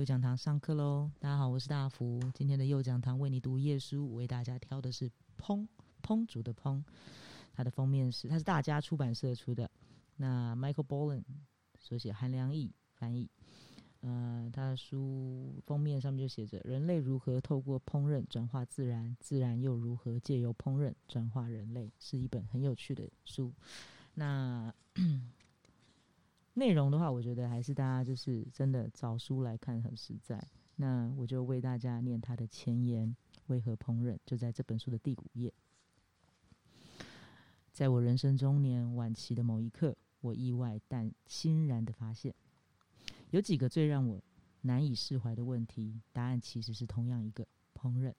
右讲堂上课喽！大家好，我是大福。今天的右讲堂为你读页书，为大家挑的是《烹烹煮的烹》，它的封面是它是大家出版社出的。那 Michael Bolin 所写，韩良义翻译。呃，他的书封面上面就写着：“人类如何透过烹饪转化自然，自然又如何借由烹饪转化人类？”是一本很有趣的书。那内容的话，我觉得还是大家就是真的找书来看很实在。那我就为大家念他的前言：为何烹饪？就在这本书的第五页。在我人生中年晚期的某一刻，我意外但欣然的发现，有几个最让我难以释怀的问题，答案其实是同样一个：烹饪。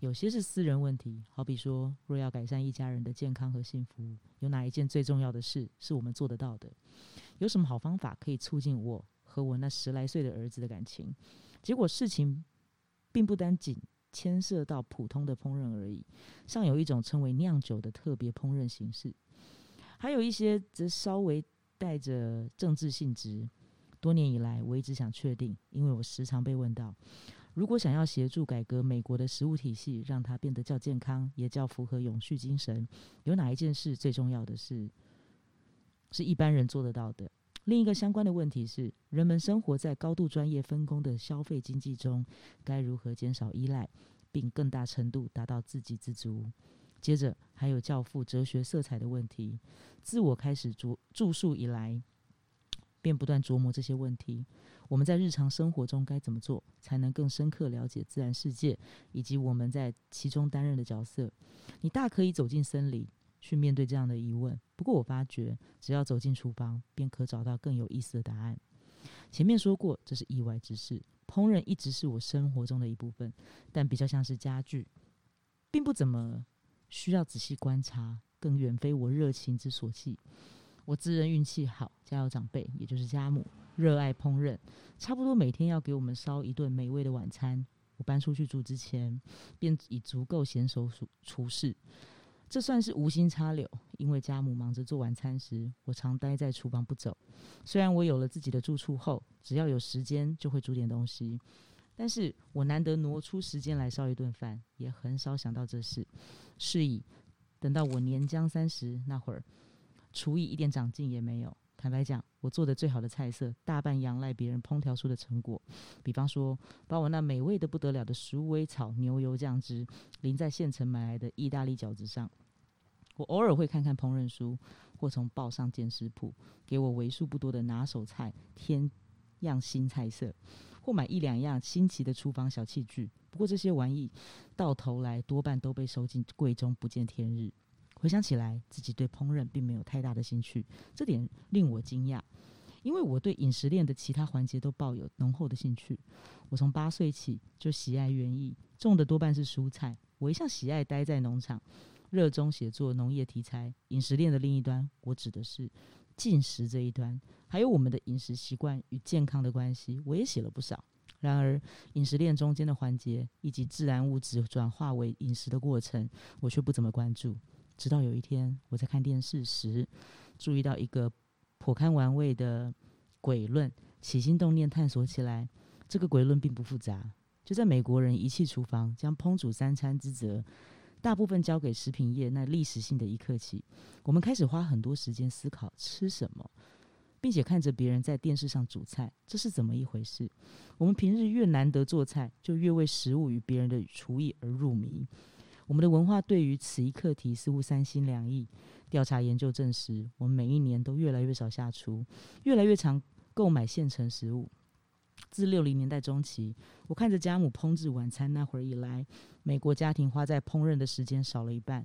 有些是私人问题，好比说，若要改善一家人的健康和幸福，有哪一件最重要的事是我们做得到的？有什么好方法可以促进我和我那十来岁的儿子的感情？结果事情并不单仅牵涉到普通的烹饪而已，尚有一种称为酿酒的特别烹饪形式，还有一些则稍微带着政治性质。多年以来，我一直想确定，因为我时常被问到。如果想要协助改革美国的食物体系，让它变得较健康，也较符合永续精神，有哪一件事最重要的是，是一般人做得到的？另一个相关的问题是，人们生活在高度专业分工的消费经济中，该如何减少依赖，并更大程度达到自给自足？接着还有教父哲学色彩的问题。自我开始著著述以来。便不断琢磨这些问题：我们在日常生活中该怎么做，才能更深刻了解自然世界，以及我们在其中担任的角色？你大可以走进森林去面对这样的疑问。不过，我发觉只要走进厨房，便可找到更有意思的答案。前面说过，这是意外之事。烹饪一直是我生活中的一部分，但比较像是家具，并不怎么需要仔细观察，更远非我热情之所系。我自认运气好，家有长辈，也就是家母，热爱烹饪，差不多每天要给我们烧一顿美味的晚餐。我搬出去住之前，便已足够娴熟厨厨事，这算是无心插柳。因为家母忙着做晚餐时，我常待在厨房不走。虽然我有了自己的住处后，只要有时间就会煮点东西，但是我难得挪出时间来烧一顿饭，也很少想到这事。是以等到我年将三十那会儿。厨艺一点长进也没有。坦白讲，我做的最好的菜色，大半仰赖别人烹调出的成果。比方说，把我那美味的不得了的鼠尾草牛油酱汁淋在现成买来的意大利饺子上。我偶尔会看看烹饪书，或从报上见食谱，给我为数不多的拿手菜添样新菜色，或买一两样新奇的厨房小器具。不过这些玩意到头来多半都被收进柜中，不见天日。回想起来，自己对烹饪并没有太大的兴趣，这点令我惊讶，因为我对饮食链的其他环节都抱有浓厚的兴趣。我从八岁起就喜爱园艺，种的多半是蔬菜。我一向喜爱待在农场，热衷写作农业题材。饮食链的另一端，我指的是进食这一端，还有我们的饮食习惯与健康的关系，我也写了不少。然而，饮食链中间的环节以及自然物质转化为饮食的过程，我却不怎么关注。直到有一天，我在看电视时，注意到一个颇堪玩味的诡论，起心动念探索起来。这个诡论并不复杂，就在美国人遗弃厨房，将烹煮三餐之责大部分交给食品业那历史性的一刻起，我们开始花很多时间思考吃什么，并且看着别人在电视上煮菜，这是怎么一回事？我们平日越难得做菜，就越为食物与别人的厨艺而入迷。我们的文化对于此一课题似乎三心两意。调查研究证实，我们每一年都越来越少下厨，越来越常购买现成食物。自六零年代中期，我看着家母烹制晚餐那会儿以来，美国家庭花在烹饪的时间少了一半。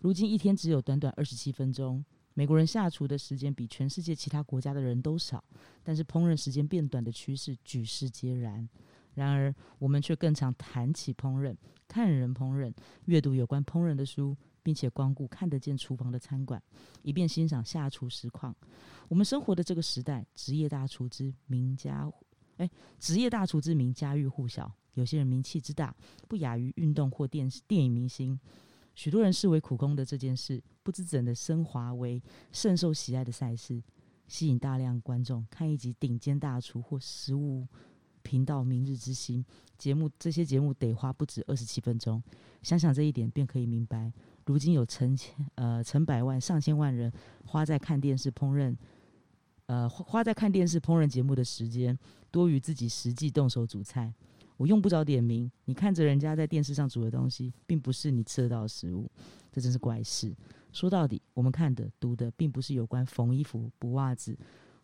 如今一天只有短短二十七分钟，美国人下厨的时间比全世界其他国家的人都少，但是烹饪时间变短的趋势举世皆然。然而，我们却更常谈起烹饪。看人烹饪，阅读有关烹饪的书，并且光顾看得见厨房的餐馆，以便欣赏下厨实况。我们生活的这个时代，职业大厨之名家，哎，职业大厨之名家喻户晓。有些人名气之大，不亚于运动或电视电影明星。许多人视为苦工的这件事，不知怎的升华为甚受喜爱的赛事，吸引大量观众看一集顶尖大厨或食物频道《明日之星》节目，这些节目得花不止二十七分钟。想想这一点，便可以明白，如今有成千呃成百万、上千万人花在看电视烹饪，呃花在看电视烹饪节目的时间，多于自己实际动手煮菜。我用不着点名，你看着人家在电视上煮的东西，并不是你吃得到的食物，这真是怪事。说到底，我们看的、读的，并不是有关缝衣服、补袜子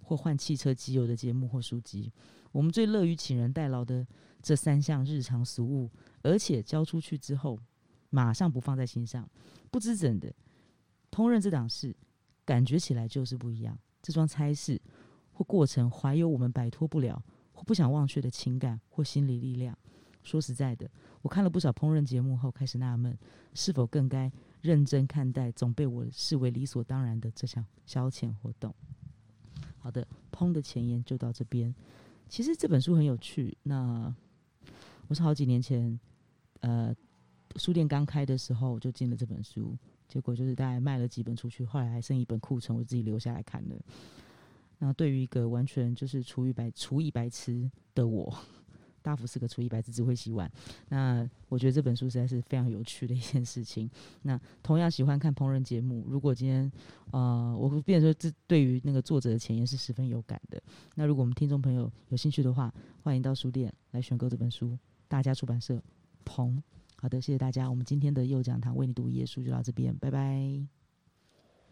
或换汽车机油的节目或书籍。我们最乐于请人代劳的这三项日常俗务，而且交出去之后，马上不放在心上。不知怎的，烹饪这档事，感觉起来就是不一样。这桩差事或过程，怀有我们摆脱不了。或不想忘却的情感或心理力量。说实在的，我看了不少烹饪节目后，开始纳闷，是否更该认真看待总被我视为理所当然的这项消遣活动。好的，烹的前言就到这边。其实这本书很有趣。那我是好几年前，呃，书店刚开的时候我就进了这本书，结果就是大概卖了几本出去，后来还剩一本库存，我自己留下来看的。那对于一个完全就是厨艺白厨艺白痴的我，大福是个厨艺白痴，只会洗碗。那我觉得这本书实在是非常有趣的一件事情。那同样喜欢看烹饪节目，如果今天呃，我变说这对于那个作者的前言是十分有感的。那如果我们听众朋友有兴趣的话，欢迎到书店来选购这本书。大家出版社，彭。好的，谢谢大家。我们今天的右讲堂为你读一页书就到这边，拜拜。